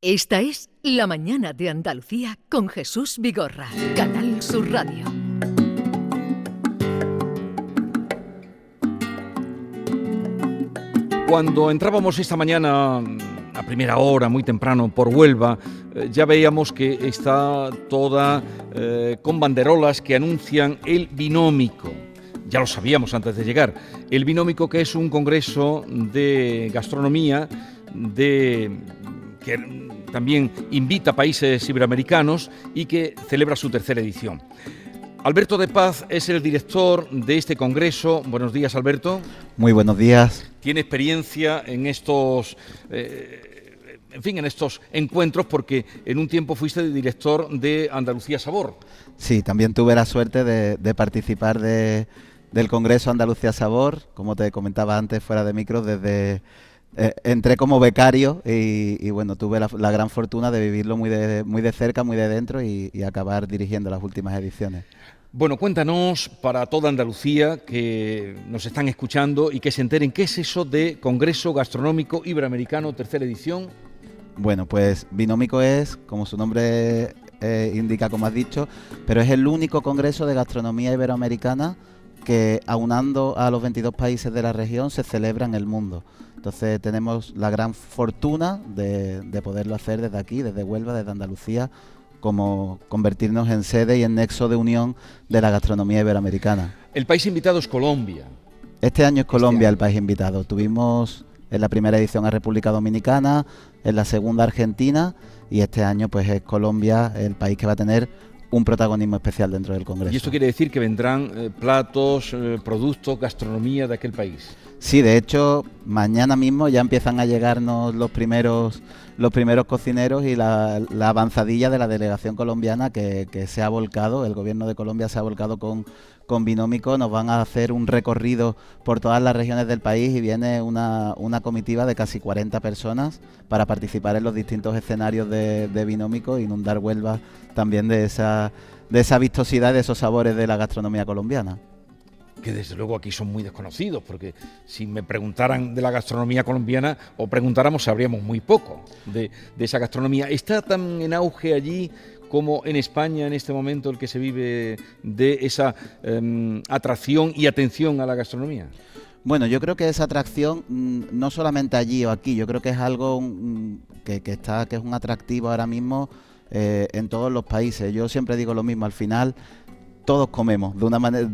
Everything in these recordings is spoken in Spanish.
Esta es La Mañana de Andalucía con Jesús Vigorra, Canal Sur Radio. Cuando entrábamos esta mañana a primera hora, muy temprano, por Huelva, eh, ya veíamos que está toda eh, con banderolas que anuncian el binómico. Ya lo sabíamos antes de llegar. El binómico que es un congreso de gastronomía de que también invita a países iberoamericanos y que celebra su tercera edición. Alberto de Paz es el director de este congreso. Buenos días, Alberto. Muy buenos días. Tiene experiencia en estos, eh, en fin, en estos encuentros porque en un tiempo fuiste director de Andalucía Sabor. Sí, también tuve la suerte de, participar del Congreso Andalucía Sabor, como te comentaba antes fuera de micro, desde eh, entré como becario y, bueno, tuve la, gran fortuna de vivirlo muy de, muy de cerca, muy de dentro y, acabar dirigiendo las últimas ediciones. Bueno, cuéntanos para toda Andalucía que nos están escuchando y que se enteren qué es eso de Congreso Gastronómico Iberoamericano, tercera edición. Bueno, pues Binómico es, como su nombre eh, indica, como has dicho, pero es el único congreso de gastronomía iberoamericana que aunando a los 22 países de la región se celebra en el mundo. Entonces tenemos la gran fortuna de, poderlo hacer desde aquí, desde Huelva, desde Andalucía, como convertirnos en sede y en nexo de unión de la gastronomía iberoamericana. El país invitado es Colombia. Este año es Colombia el país invitado. Tuvimos en la primera edición a República Dominicana, en la segunda Argentina y este año pues es Colombia el país que va a tener un protagonismo especial dentro del Congreso. ¿Y esto quiere decir que vendrán eh, platos, eh, productos, gastronomía de aquel país? Sí, de hecho, mañana mismo ya empiezan a llegarnos los primeros los primeros cocineros y la, avanzadilla de la delegación colombiana que, se ha volcado, el gobierno de Colombia se ha volcado con, con Binómico, nos van a hacer un recorrido por todas las regiones del país y viene una, una comitiva de casi 40 personas para participar en los distintos escenarios de, de Binómico, inundar Huelva también de esa, de esa vistosidad, de esos sabores de la gastronomía colombiana que desde luego aquí son muy desconocidos, porque si me preguntaran de la gastronomía colombiana o preguntáramos sabríamos muy poco de, esa gastronomía. ¿Está tan en auge allí como en España en este momento el que se vive de esa em, atracción y atención a la gastronomía? Bueno, yo creo que esa atracción mm, no solamente allí o aquí, yo creo que es algo mm, que, está, que es un atractivo ahora mismo eh, en todos los países. Yo siempre digo lo mismo, al final todos comemos, de una manera,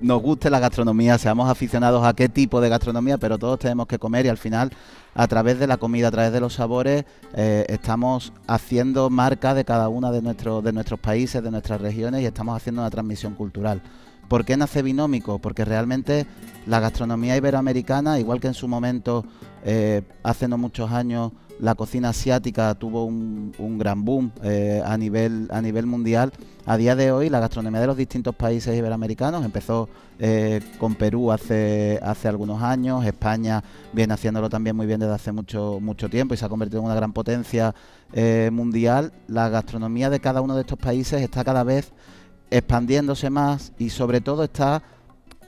nos guste la gastronomía, seamos aficionados a qué tipo de gastronomía, pero todos tenemos que comer y al final, a través de la comida, a través de los sabores, eh, estamos haciendo marca de cada una de, nuestros de nuestros países, de nuestras regiones y estamos haciendo una transmisión cultural. ¿Por qué nace binómico? Porque realmente la gastronomía iberoamericana, igual que en su momento, eh, hace no muchos años, la cocina asiática tuvo un, gran boom eh, a, nivel, a nivel mundial. A día de hoy la gastronomía de los distintos países iberoamericanos empezó eh, con Perú hace, hace algunos años, España viene haciéndolo también muy bien desde hace mucho, mucho tiempo y se ha convertido en una gran potencia mundial. La gastronomía de cada uno de estos países está cada vez expandiéndose más y sobre todo está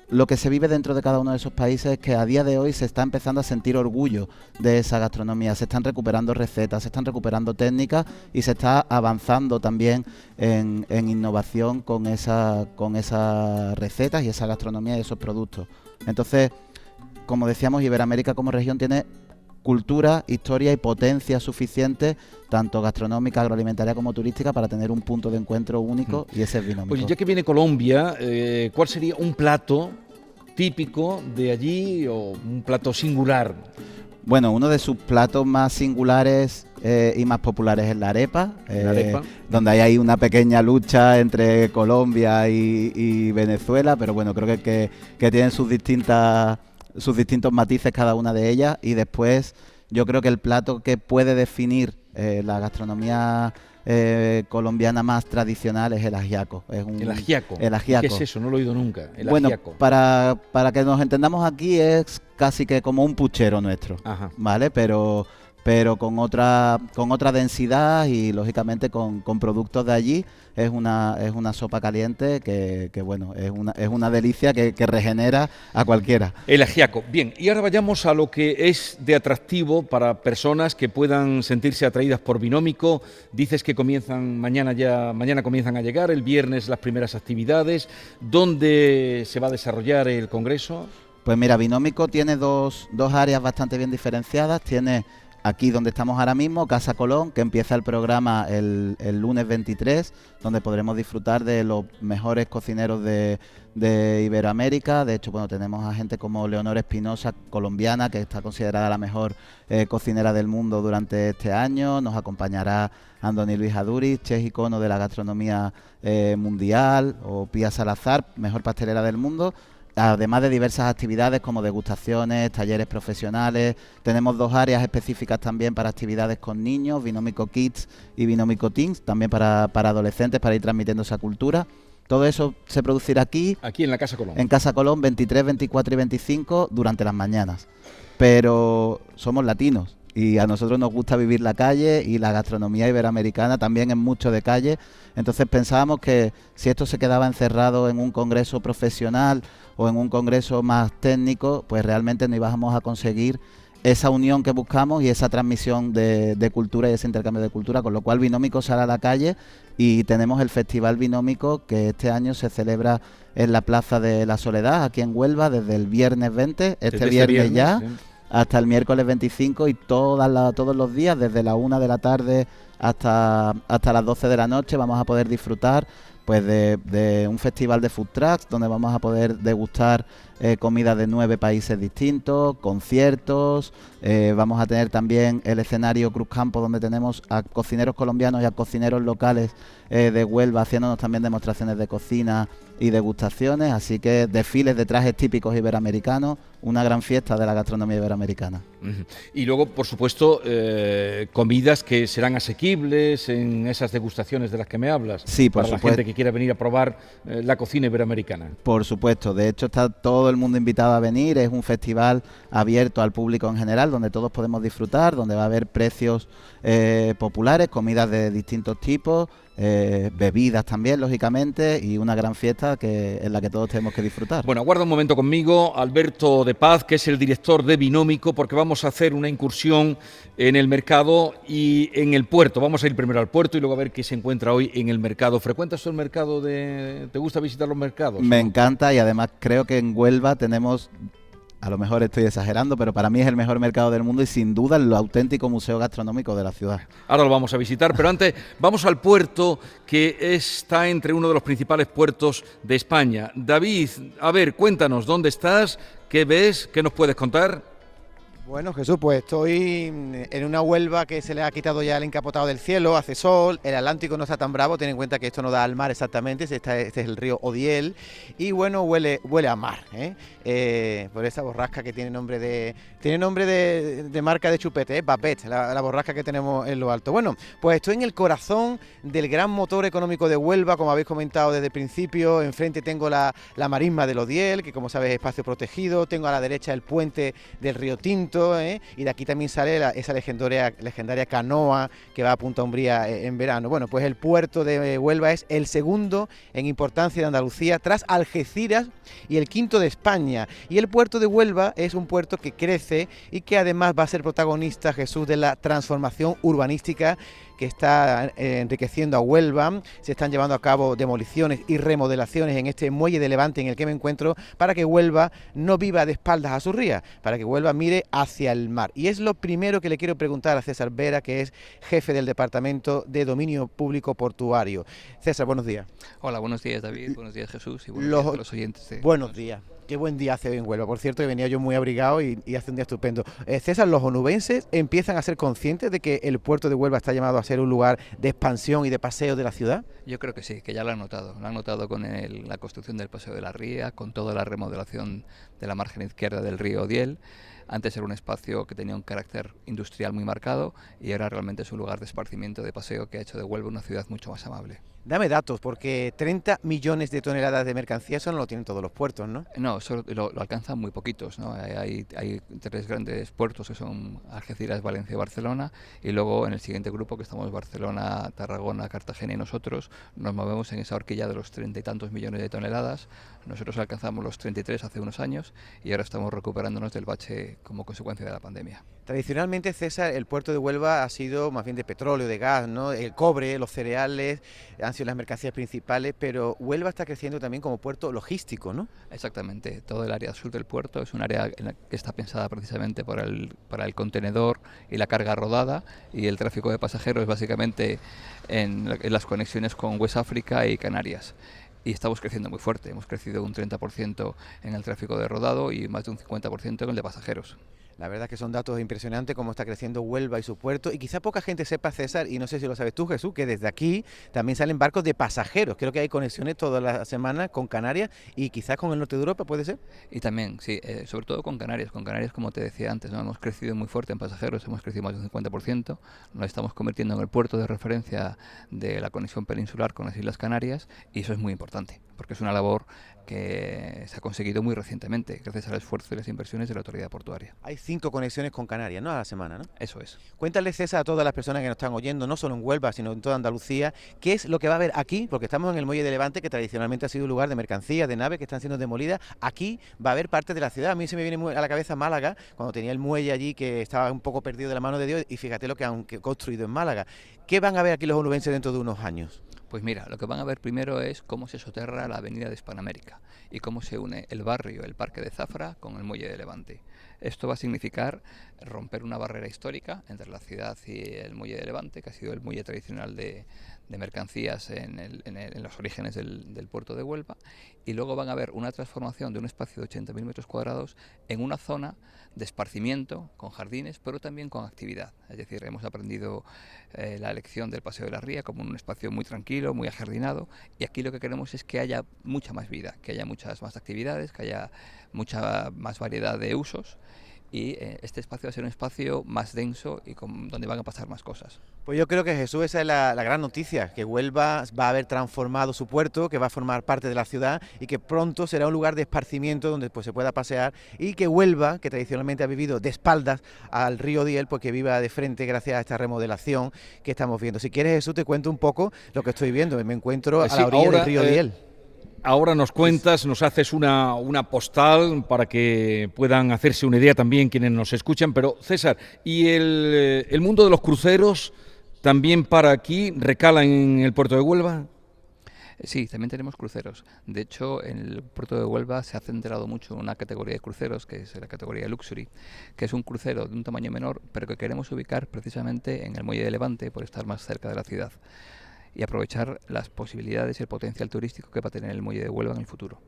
lo que se vive dentro de cada uno de esos países es que a día de hoy se está empezando a sentir orgullo de esa gastronomía, se están recuperando recetas, se están recuperando técnicas y se está avanzando también en, innovación con, esa, con esas recetas y esa gastronomía y esos productos. Entonces, como decíamos, Iberoamérica como región tiene cultura, historia y potencia suficiente, tanto gastronómica, agroalimentaria como turística, para tener un punto de encuentro único mm. y ese es binómico. Pues ya que viene Colombia, eh, ¿cuál sería un plato típico de allí o un plato singular? Bueno, uno de sus platos más singulares eh, y más populares es la arepa, eh, donde hay ahí una pequeña lucha entre Colombia y, Venezuela, pero bueno, creo que, que tienen sus distintas sus distintos matices cada una de ellas y después yo creo que el plato que puede definir eh, la gastronomía eh, colombiana más tradicional es el ajiaco. Es un, el ajiaco. El ajiaco. ¿Qué es eso? No lo he oído nunca. El bueno, Para, para que nos entendamos aquí es casi que como un puchero nuestro, ¿vale? Pero pero con otra, con otra densidad y lógicamente con, con productos de allí. Es una, es una sopa caliente que, que bueno, es una, es una delicia que, que regenera a cualquiera. El ajiaco. Bien, y ahora vayamos a lo que es de atractivo para personas que puedan sentirse atraídas por Binómico. Dices que comienzan mañana ya, mañana comienzan a llegar, el viernes las primeras actividades. ¿Dónde se va a desarrollar el congreso? Pues mira, Binómico tiene dos, dos áreas bastante bien diferenciadas. Tiene aquí donde estamos ahora mismo, Casa Colón, que empieza el programa el, lunes 23, donde podremos disfrutar de los mejores cocineros de, de Iberoamérica. De hecho, bueno, tenemos a gente como Leonor Espinosa, colombiana, que está considerada la mejor eh, cocinera del mundo durante este año. Nos acompañará Andoni Luis Aduriz, chef icono de la gastronomía eh, mundial, o Pía Salazar, mejor pastelera del mundo además de diversas actividades como degustaciones, talleres profesionales, tenemos dos áreas específicas también para actividades con niños, Binómico Kids y Binómico Teens, también para, para adolescentes, para ir transmitiendo esa cultura. Todo eso se producirá aquí. Aquí en la Casa Colón. En Casa Colón 23, 24 y 25 durante las mañanas. Pero somos latinos y a nosotros nos gusta vivir la calle y la gastronomía iberoamericana también es mucho de calle. Entonces pensábamos que si esto se quedaba encerrado en un congreso profesional o en un congreso más técnico, pues realmente no íbamos a conseguir esa unión que buscamos y esa transmisión de, de, cultura y ese intercambio de cultura, con lo cual Binómico sale a la calle y tenemos el Festival Binómico que este año se celebra en la Plaza de la Soledad, aquí en Huelva, desde el viernes 20, este, Desde viernes, viernes, ya. Hasta el miércoles 25 y todos los días, desde la 1 de la tarde hasta, hasta las 12 de la noche, vamos a poder disfrutar pues de, de un festival de food trucks donde vamos a poder degustar eh, comida de nueve países distintos, conciertos, eh, vamos a tener también el escenario Cruz Campo donde tenemos a cocineros colombianos y a cocineros locales eh, de Huelva haciéndonos también demostraciones de cocina y degustaciones, así que desfiles de trajes típicos iberoamericanos, una gran fiesta de la gastronomía iberoamericana. Y luego, por supuesto, eh, comidas que serán asequibles en esas degustaciones de las que me hablas. Sí, por para la supuesto. gente que quiera venir a probar eh, la cocina iberoamericana. Por supuesto, de hecho está todo el mundo invitado a venir, es un festival abierto al público en general, donde todos podemos disfrutar, donde va a haber precios eh, populares, comidas de distintos tipos, eh, bebidas también, lógicamente, y una gran fiesta que en la que todos tenemos que disfrutar. Bueno, aguarda un momento conmigo, Alberto de Paz, que es el director de Binómico, porque vamos a hacer una incursión en el mercado y en el puerto. Vamos a ir primero al puerto y luego a ver qué se encuentra hoy en el mercado. ¿Frecuentas tú el mercado de... ¿Te gusta visitar los mercados? Me encanta y además creo que en Huelva tenemos, a lo mejor estoy exagerando, pero para mí es el mejor mercado del mundo y sin duda el auténtico museo gastronómico de la ciudad. Ahora lo vamos a visitar, pero antes vamos al puerto que está entre uno de los principales puertos de España. David, a ver, cuéntanos, ¿dónde estás? ¿Qué ves? ¿Qué nos puedes contar? Bueno, Jesús, pues estoy en una Huelva que se le ha quitado ya el encapotado del cielo, hace sol, el Atlántico no está tan bravo, ten en cuenta que esto no da al mar exactamente, este, es el río Odiel, y bueno, huele, huele a mar, ¿eh? Eh, por esa borrasca que tiene nombre de tiene nombre de, marca de chupete, ¿eh? Babette, la, la borrasca que tenemos en lo alto. Bueno, pues estoy en el corazón del gran motor económico de Huelva, como habéis comentado desde el principio, enfrente tengo la, la marisma del Odiel, que como sabes es espacio protegido, tengo a la derecha el puente del río Tinto, ¿eh? y de aquí también sale la- esa legendaria, legendaria canoa que va a Punta Umbría eh, en verano. Bueno, pues el puerto de Huelva es el segundo en importancia de Andalucía, tras Algeciras y el quinto de España. Y el puerto de Huelva es un puerto que crece y que además va a ser protagonista, Jesús, de la transformación urbanística que está eh, enriqueciendo a Huelva. Se están llevando a cabo demoliciones y remodelaciones en este muelle de Levante en el que me encuentro para que Huelva no viva de espaldas a su ría, para que Huelva mire hacia el mar. Y es lo primero que le quiero preguntar a César Vera, que es jefe del Departamento de Dominio Público Portuario. César, buenos días. Hola, buenos días David, buenos días Jesús y buenos Los- días a los oyentes. de- Buenos días. Qué buen día hace en Huelva. Por cierto, que venía yo muy abrigado y, hace un día estupendo. Eh, César, los onubenses empiezan a ser conscientes de que el puerto de Huelva está llamado a ser un lugar de expansión y de paseo de la ciudad. Yo creo que sí, que ya lo han notado. Lo han notado con la construcción del Paseo de la Ría, con toda la remodelación de la margen izquierda del río Odiel. Antes era un espacio que tenía un carácter industrial muy marcado y ahora realmente es un lugar de esparcimiento, de paseo que ha hecho de Huelva una ciudad mucho más amable. Dame datos, porque 30 millones de toneladas de mercancía, eso no lo tienen todos los puertos, ¿no? No, solo lo, alcanzan muy poquitos, ¿no? Hay, hay, tres grandes puertos que son Algeciras, Valencia y Barcelona, y luego en el siguiente grupo, que estamos Barcelona, Tarragona, Cartagena y nosotros, nos movemos en esa horquilla de los treinta y tantos millones de toneladas. Nosotros alcanzamos los 33 hace unos años y ahora estamos recuperándonos del bache como consecuencia de la pandemia. Tradicionalmente, César, el puerto de Huelva ha sido más bien de petróleo, de gas, ¿no? El cobre, los cereales, han sido las mercancías principales, pero Huelva está creciendo también como puerto logístico, ¿no? Exactamente. Todo el área sur del puerto es un área que está pensada precisamente para el, para el contenedor y la carga rodada y el tráfico de pasajeros básicamente en, en las conexiones con West África y Canarias y estamos creciendo muy fuerte. Hemos crecido un 30% en el tráfico de rodado y más de un 50% en el de pasajeros. La verdad que son datos impresionantes cómo está creciendo Huelva y su puerto y quizá poca gente sepa César y no sé si lo sabes tú Jesús que desde aquí también salen barcos de pasajeros. Creo que hay conexiones todas las semanas con Canarias y quizás con el norte de Europa, ¿puede ser? Y también, sí, eh, sobre todo con Canarias. Con Canarias, como te decía antes, ¿no? hemos crecido muy fuerte en pasajeros, hemos crecido más de un 50%, nos estamos convirtiendo en el puerto de referencia de la conexión peninsular con las Islas Canarias y eso es muy importante porque es una labor que se ha conseguido muy recientemente gracias al esfuerzo y las inversiones de la autoridad portuaria. Hay cinco conexiones con Canarias, ¿no? A la semana, ¿no? Eso es. Cuéntale, César, a todas las personas que nos están oyendo, no solo en Huelva, sino en toda Andalucía, qué es lo que va a haber aquí, porque estamos en el muelle de Levante, que tradicionalmente ha sido un lugar de mercancías, de naves que están siendo demolidas. Aquí va a haber parte de la ciudad. A mí se me viene a la cabeza Málaga, cuando tenía el muelle allí que estaba un poco perdido de la mano de Dios, y fíjate lo que han construido en Málaga. ¿Qué van a ver aquí los onubenses dentro de unos años? Pues mira, lo que van a ver primero es cómo se soterra la avenida de Hispanoamérica y cómo se une el barrio, el parque de Zafra, con el muelle de Levante. Esto va a significar romper una barrera histórica entre la ciudad y el muelle de Levante, que ha sido el muelle tradicional de, mercancías en, los orígenes del, puerto de Huelva, y luego van a ver una transformación de un espacio de 80.000 metros cuadrados en una zona de esparcimiento con jardines, pero también con actividad. Es decir, hemos aprendido eh, la lección del Paseo de la Ría como un espacio muy tranquilo, muy ajardinado, y aquí lo que queremos es que haya mucha más vida, que haya muchas más actividades, que haya mucha más variedad de usos y eh, este espacio va a ser un espacio más denso y con, donde van a pasar más cosas. Pues yo creo que Jesús, esa es la, gran noticia, que Huelva va a haber transformado su puerto, que va a formar parte de la ciudad y que pronto será un lugar de esparcimiento donde pues, se pueda pasear y que Huelva, que tradicionalmente ha vivido de espaldas al río Diel, pues que viva de frente gracias a esta remodelación que estamos viendo. Si quieres Jesús, te cuento un poco lo que estoy viendo. Me encuentro a la orilla del río eh, Diel. Ahora nos cuentas, nos haces una, una, postal para que puedan hacerse una idea también quienes nos escuchan. Pero César, ¿y el, eh, el mundo de los cruceros también para aquí recala en el puerto de Huelva? Sí, también tenemos cruceros. De hecho, en el puerto de Huelva se ha centrado mucho en una categoría de cruceros, que es la categoría Luxury, que es un crucero de un tamaño menor, pero que queremos ubicar precisamente en el muelle de Levante por estar más cerca de la ciudad y aprovechar las posibilidades y el potencial turístico que va a tener el muelle de Huelva en el futuro.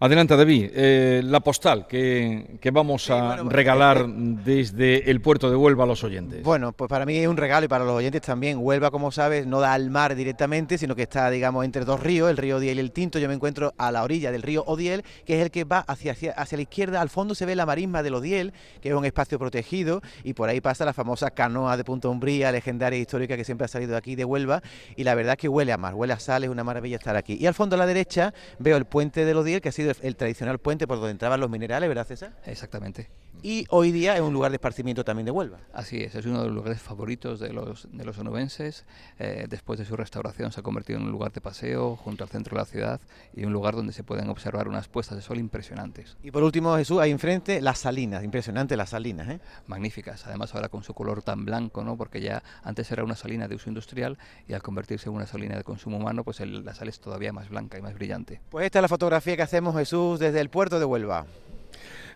Adelante, David. Eh, la postal que, vamos a regalar desde el puerto de Huelva a los oyentes. Bueno, pues para mí es un regalo y para los oyentes también. Huelva, como sabes, no da al mar directamente, sino que está, digamos, entre dos ríos, el río Odiel y el Tinto. Yo me encuentro a la orilla del río Odiel, que es el que va hacia, hacia, la izquierda. Al fondo se ve la marisma del Odiel, que es un espacio protegido, y por ahí pasa la famosa canoa de Punta Umbría, legendaria e histórica que siempre ha salido de aquí de Huelva. Y la verdad es que huele a mar, huele a sal, es una maravilla estar aquí. Y al fondo a la derecha veo el puente del Odiel, que ha sido el tradicional puente por donde entraban los minerales, ¿verdad, César? Exactamente. Y hoy día es un lugar de esparcimiento también de Huelva. Así es, es uno de los lugares favoritos de los, de los onubenses. Eh, después de su restauración se ha convertido en un lugar de paseo junto al centro de la ciudad y un lugar donde se pueden observar unas puestas de sol impresionantes. Y por último, Jesús, ahí enfrente las salinas, impresionante las salinas. ¿eh? Magníficas, además ahora con su color tan blanco, ¿no? porque ya antes era una salina de uso industrial y al convertirse en una salina de consumo humano, pues la sal es todavía más blanca y más brillante. Pues esta es la fotografía que hacemos, Jesús, desde el puerto de Huelva.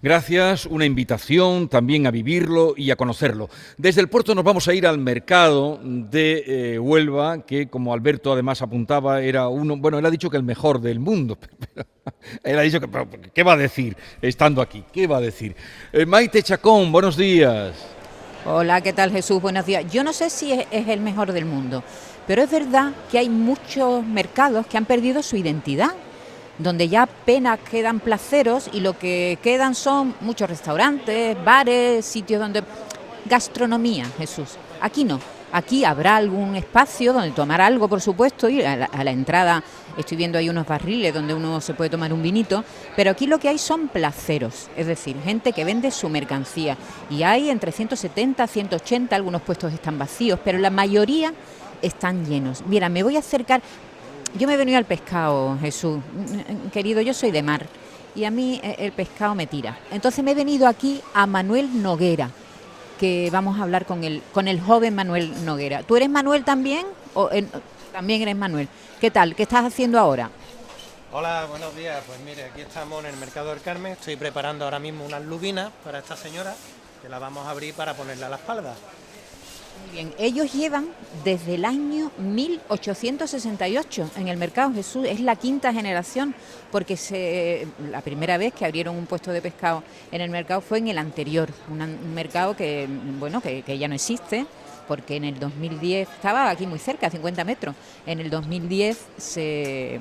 Gracias, una invitación también a vivirlo y a conocerlo. Desde el puerto nos vamos a ir al mercado de eh, Huelva, que como Alberto además apuntaba, era uno, bueno, él ha dicho que el mejor del mundo, él ha dicho que, ¿qué va a decir estando aquí? ¿Qué va a decir? Eh, Maite Chacón, buenos días. Hola, ¿qué tal Jesús? Buenos días. Yo no sé si es el mejor del mundo, pero es verdad que hay muchos mercados que han perdido su identidad donde ya apenas quedan placeros y lo que quedan son muchos restaurantes, bares, sitios donde... Gastronomía, Jesús. Aquí no. Aquí habrá algún espacio donde tomar algo, por supuesto, y a la, entrada estoy viendo ahí unos barriles donde uno se puede tomar un vinito, pero aquí lo que hay son placeros, es decir, gente que vende su mercancía. Y hay entre 170, 180, algunos puestos están vacíos, pero la mayoría están llenos. Mira, me voy a acercar, yo me he venido al pescado, Jesús, querido, yo soy de mar y a mí eh, el pescado me tira. Entonces me he venido aquí a Manuel Noguera que vamos a hablar con el, con el joven Manuel Noguera. ¿Tú eres Manuel también? ¿O también eres Manuel? ¿Qué tal? ¿Qué estás haciendo ahora? Hola, buenos días. Pues mire, aquí estamos en el Mercado del Carmen. Estoy preparando ahora mismo unas lubinas para esta señora, que la vamos a abrir para ponerle a la espalda. Bien, ellos llevan desde el año 1868 en el mercado Jesús, es la quinta generación, porque se, la primera vez que abrieron un puesto de pescado en el mercado fue en el anterior, un mercado que, bueno, que, que ya no existe, porque en el 2010 estaba aquí muy cerca, a 50 metros. En el 2010 se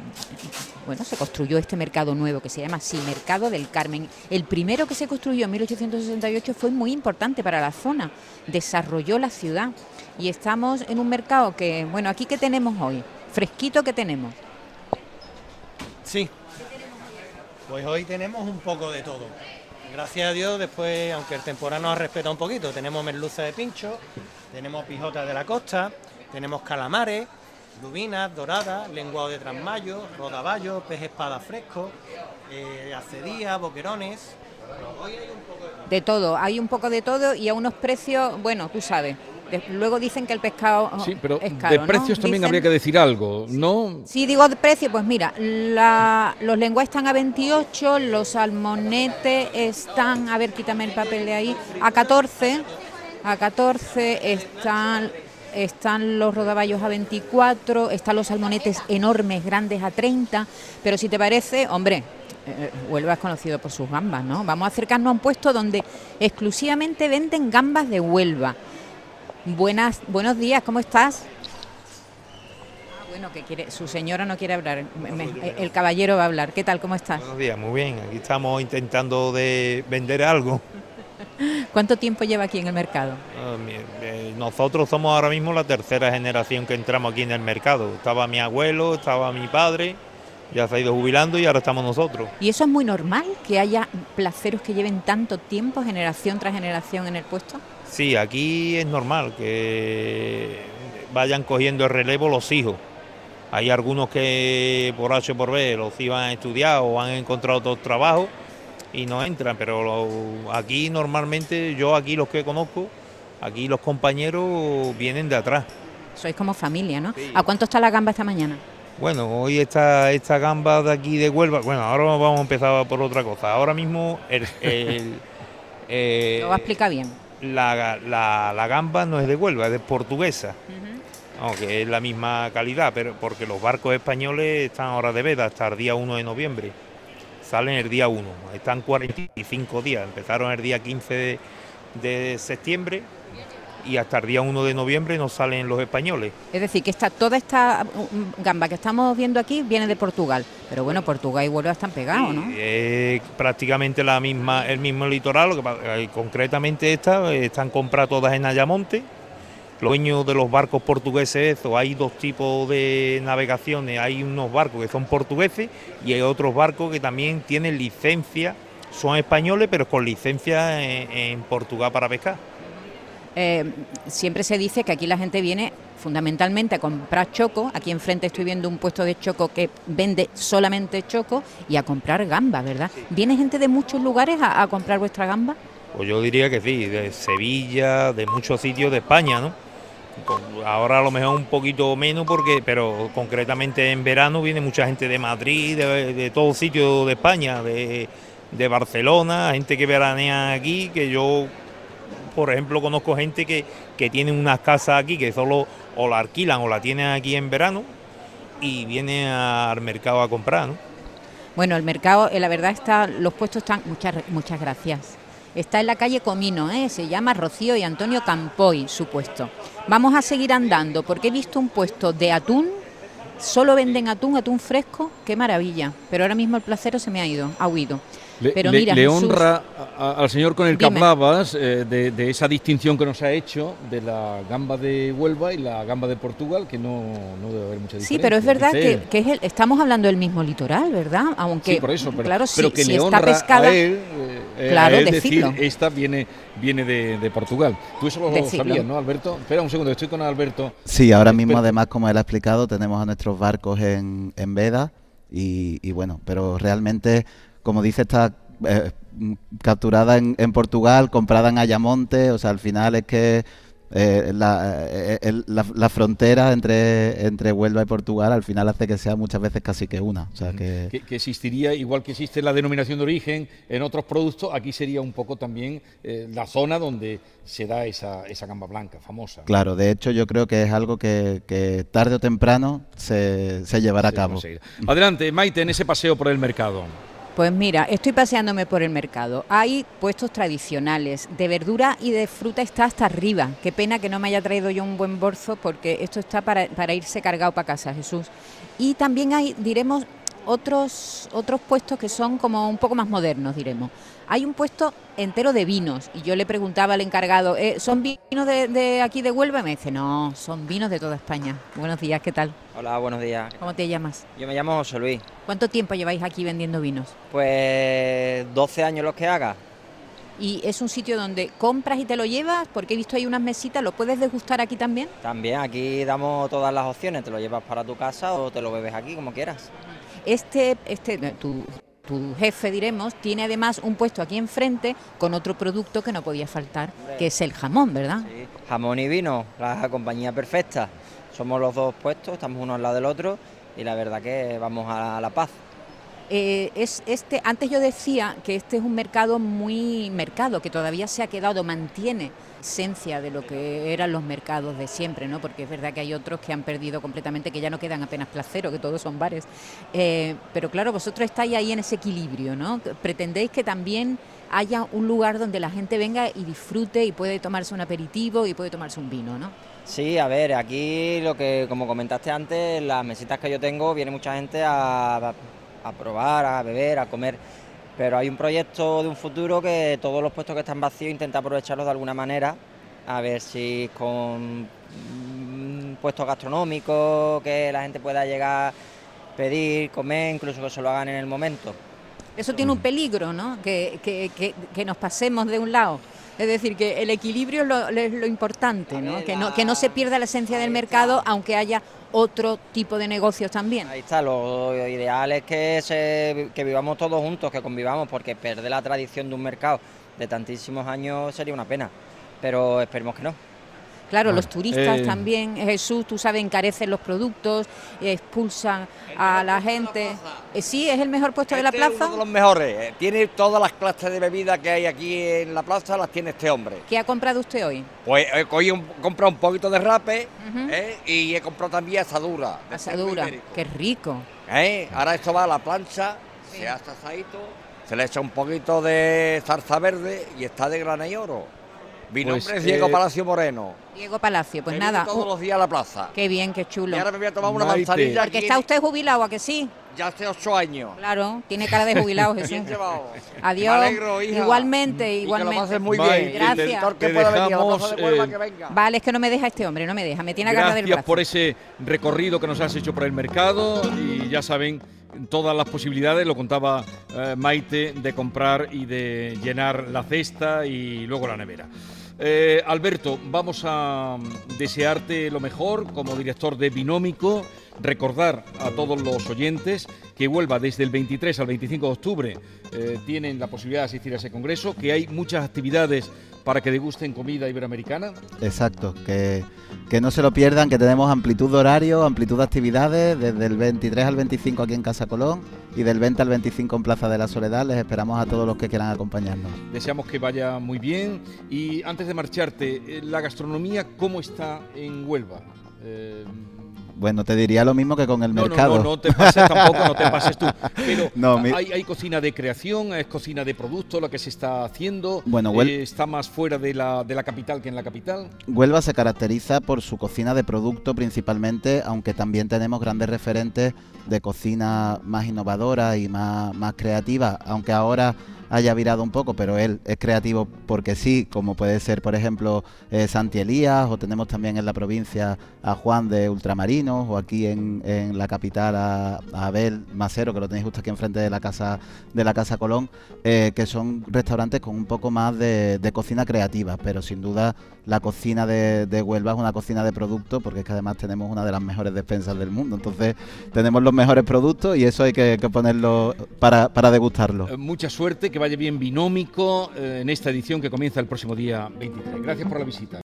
bueno, se construyó este mercado nuevo que se llama así, Mercado del Carmen. El primero que se construyó en 1868 fue muy importante para la zona, desarrolló la ciudad y estamos en un mercado que, bueno, aquí que tenemos hoy, fresquito que tenemos. Sí. Pues hoy tenemos un poco de todo. Gracias a Dios, después, aunque el temporal nos ha respetado un poquito, tenemos merluza de pincho, tenemos pijotas de la costa, tenemos calamares, lubinas, doradas, lenguado de trasmayo, rodaballo, pez espada fresco, eh, boquerones. de todo. hay un poco de todo y a unos precios, bueno, tú sabes. Luego dicen que el pescado sí, pero de precios también habría que decir algo, ¿no? Sí, digo de precio, pues mira, los lenguas están a 28, los salmonetes están, a ver, quítame el papel de ahí, a 14 a 14, están, están los rodaballos a 24, están los salmonetes enormes, grandes a 30, pero si te parece, hombre, eh, Huelva es conocido por sus gambas, ¿no? Vamos a acercarnos a un puesto donde exclusivamente venden gambas de Huelva. Buenas, buenos días, ¿cómo estás? Ah, bueno, que quiere, su señora no quiere hablar, el caballero va a hablar. ¿Qué tal? ¿Cómo estás? Buenos días, muy bien. Aquí estamos intentando de vender algo. ¿Cuánto tiempo lleva aquí en el mercado? Ah, eh, nosotros somos ahora mismo la tercera generación que entramos aquí en el mercado. Estaba mi abuelo, estaba mi padre, ya se ha ido jubilando y ahora estamos nosotros. ¿Y eso es muy normal, que haya placeros que lleven tanto tiempo, generación tras generación en el puesto? Sí, aquí es normal que vayan cogiendo el relevo los hijos. Hay algunos que por H o por B los iban a estudiar o han encontrado otro trabajo y no entran, pero aquí normalmente yo aquí los que conozco, aquí los compañeros vienen de atrás. Sois como familia, ¿no? ¿A cuánto está la gamba esta mañana? Bueno, hoy está esta gamba de aquí de Huelva. Bueno, ahora vamos a empezar por otra cosa. Ahora mismo el, eh, Lo va a explicar bien. La, la, gamba no es de Huelva, es de portuguesa. Aunque es la misma calidad, pero porque los barcos españoles están ahora de veda hasta el día 1 de noviembre salen el día 1. Están 45 días, empezaron el día 15 de, septiembre y hasta el día 1 de noviembre no salen los españoles. Es decir, que está, toda esta mm, gamba que estamos viendo aquí viene de Portugal, pero bueno, Portugal y Huelva están pegados, ¿no? Es prácticamente la misma, el mismo litoral, lo que, eh, concretamente estas están compradas todas en Ayamonte los dueños de los barcos portugueses, o hay dos tipos de navegaciones, hay unos barcos que son portugueses y hay otros barcos que también tienen licencia, son españoles pero con licencia en, Portugal para pescar. Eh, siempre se dice que aquí la gente viene fundamentalmente a comprar choco. Aquí enfrente estoy viendo un puesto de choco que vende solamente choco y a comprar gamba, ¿verdad? ¿Viene gente de muchos lugares a, a comprar vuestra gamba? Pues yo diría que sí, de Sevilla, de muchos sitios de España, ¿no? Ahora a lo mejor un poquito menos, porque, pero concretamente en verano viene mucha gente de Madrid, de, de todo sitio de España, de, Barcelona, gente que veranea aquí, que yo, por ejemplo, conozco gente que, que tiene unas casas aquí que solo o la alquilan o la tienen aquí en verano y viene al mercado a comprar, ¿no? Bueno, el mercado, eh, la verdad está, los puestos están, muchas, muchas gracias. Está en la calle Comino, ¿eh? se llama Rocío y Antonio Campoy, su puesto. Vamos a seguir andando porque he visto un puesto de atún solo venden atún, atún fresco, qué maravilla. Pero ahora mismo el placero se me ha ido, ha huido. Le, Pero le- mira, le Jesús- honra a- al señor con el que Dime. hablabas eh, de, de esa distinción que nos ha hecho de la gamba de Huelva y la gamba de Portugal, que no, no debe haber mucha diferencia. Sí, pero es verdad que, es el- estamos hablando del mismo litoral, ¿verdad? Aunque, Sí, por eso, pero, claro, pero si, que si le está honra pescada, a él, eh, Claro, a él decir, esta viene, viene de, de Portugal. Tú eso lo Decirlo. sabías, ¿no, Alberto? Espera un segundo, estoy con Alberto. Sí, ahora mismo además, como él ha explicado, tenemos a nuestros barcos en, en veda y, y bueno, pero realmente, como dice, está eh, capturada en, en Portugal, comprada en Ayamonte, o sea, al final es que eh, la, eh, el- la- la frontera entre, entre Huelva y Portugal al final hace que sea muchas veces casi que una. O sea, que, Que, que existiría, igual que existe la denominación de origen en otros productos, aquí sería un poco también eh, la zona donde se da esa, esa gamba blanca famosa. Claro, de hecho yo creo que es algo que, que tarde o temprano se, se llevará a cabo. Adelante, Maite, en ese paseo por el mercado. Pues mira, estoy paseándome por el mercado. Hay puestos tradicionales. De verdura y de fruta está hasta arriba. Qué pena que no me haya traído yo un buen bolso porque esto está para, para irse cargado para casa, Jesús. Y también hay, diremos, otros, otros puestos que son como un poco más modernos, diremos. Hay un puesto entero de vinos y yo le preguntaba al encargado, "Eh, ¿son vinos de, de aquí de Huelva? Y me dice, no, son vinos de toda España. Buenos días, ¿qué tal? Hola, buenos días. ¿Cómo te llamas? Yo me llamo José Luis. ¿Cuánto tiempo lleváis aquí vendiendo vinos? Pues 12 años los que haga. Y es un sitio donde compras y te lo llevas, porque he visto ahí unas mesitas, ¿lo puedes degustar aquí también? También aquí damos todas las opciones. Te lo llevas para tu casa o te lo bebes aquí, como quieras. Este, este, eh, tu, tu jefe, diremos, tiene además un puesto aquí enfrente con otro producto que no podía faltar, que es el jamón, ¿verdad? Sí. Jamón y vino, la compañía perfecta. Somos los dos puestos, estamos uno al lado del otro y la verdad que vamos a la paz. Eh, es este, antes yo decía que este es un mercado muy mercado, que todavía se ha quedado, mantiene esencia de lo que eran los mercados de siempre, ¿no? Porque es verdad que hay otros que han perdido completamente, que ya no quedan apenas placeros, que todos son bares. Eh, pero claro, vosotros estáis ahí en ese equilibrio, ¿no? Pretendéis que también haya un lugar donde la gente venga y disfrute y puede tomarse un aperitivo y puede tomarse un vino, ¿no? Sí, a ver, aquí lo que, como comentaste antes, las mesitas que yo tengo, viene mucha gente a, a probar, a beber, a comer. Pero hay un proyecto de un futuro que todos los puestos que están vacíos intenta aprovecharlos de alguna manera, a ver si con mm, puestos gastronómicos, que la gente pueda llegar, pedir, comer, incluso que se lo hagan en el momento. Eso tiene un peligro, ¿no? Que, que- que- que nos pasemos de un lado. Es decir, que el equilibrio es lo, es lo importante, ¿no? Que, no? que no se pierda la esencia del mercado, aunque haya otro tipo de negocios también. Ahí está, lo ideal es que, vivamos todos juntos, que convivamos, porque perder la tradición de un mercado de tantísimos años sería una pena, pero esperemos que no. Claro, Bueno, los turistas eh, también, Jesús, tú sabes, encarecen los productos, expulsan a la gente. Eh, sí, es el mejor puesto de la Este es plaza. uno de los mejores. eh, Tiene todas las clases de bebida que hay aquí en la plaza, las tiene este hombre. ¿Qué ha comprado usted hoy? Pues he cogido un- comprado un poquito de rape eh, y he comprado también asadura. Asadura. Qué rico. eh. Ahora esto va a la plancha, se hace asadito, se le echa un poquito de salsa verde y está de grana y oro. Mi Pues, nombre es Diego eh, Palacio Moreno. Diego Palacio, pues He nada. todos uh, los días a la plaza. qué bien, qué Y chulo. ahora me voy a tomar una Maite. manzanilla Porque aquí está usted jubilado, ¿a que sí? ya hace ocho años. Claro, tiene cara de jubilado, Jesús. Bien llevado. Adiós. Me alegro, hija. Igualmente, Y que lo igualmente. muy Maite, bien. Gracias. El que te venir de eh, que venga. Vale, es que no me deja este hombre, no me deja, me tiene agarrado del Gracias por ese recorrido que nos has hecho por el mercado y ya saben todas las posibilidades, lo contaba eh, Maite, de comprar y de llenar la cesta y luego la nevera. Eh, Alberto, vamos a desearte lo mejor como director de Binómico, recordar a todos los oyentes que vuelva desde el 23 al 25 de octubre eh, tienen la posibilidad de asistir a ese congreso, que hay muchas actividades para que degusten comida iberoamericana. Exacto, que, que no se lo pierdan, que tenemos amplitud de horario, amplitud de actividades, desde el 23 al 25 aquí en Casa Colón y del 20 al 25 en Plaza de la Soledad. Les esperamos a todos los que quieran acompañarnos. Deseamos que vaya muy bien. Y antes de marcharte, eh, la gastronomía, ¿cómo está en Huelva? Eh, Bueno, te diría lo mismo que con el No, no, mercado. no, no te pases tampoco, no te pases tú. Pero No, mi- hay, hay cocina de creación, es cocina de producto, lo que se está haciendo. Bueno, Huel- Eh, está más fuera de la, de la capital que en la capital. Huelva se caracteriza por su cocina de producto principalmente, aunque también tenemos grandes referentes de cocina más innovadora y más, más creativa, aunque ahora haya virado un poco, pero él es creativo porque sí, como puede ser, por ejemplo, eh, Santi Elías, o tenemos también en la provincia a Juan de Ultramarinos, o aquí en, en la capital a, Abel Macero, que lo tenéis justo aquí enfrente de la casa de la Casa Colón, eh, que son restaurantes con un poco más de, de cocina creativa, pero sin duda la cocina de, de Huelva es una cocina de producto, porque es que además tenemos una de las mejores despensas del mundo, entonces tenemos los mejores productos y eso hay que, que ponerlo para, para degustarlo. Eh, mucha suerte, que vaya bien binómico eh, en esta edición que comienza el próximo día 23. Gracias por la visita.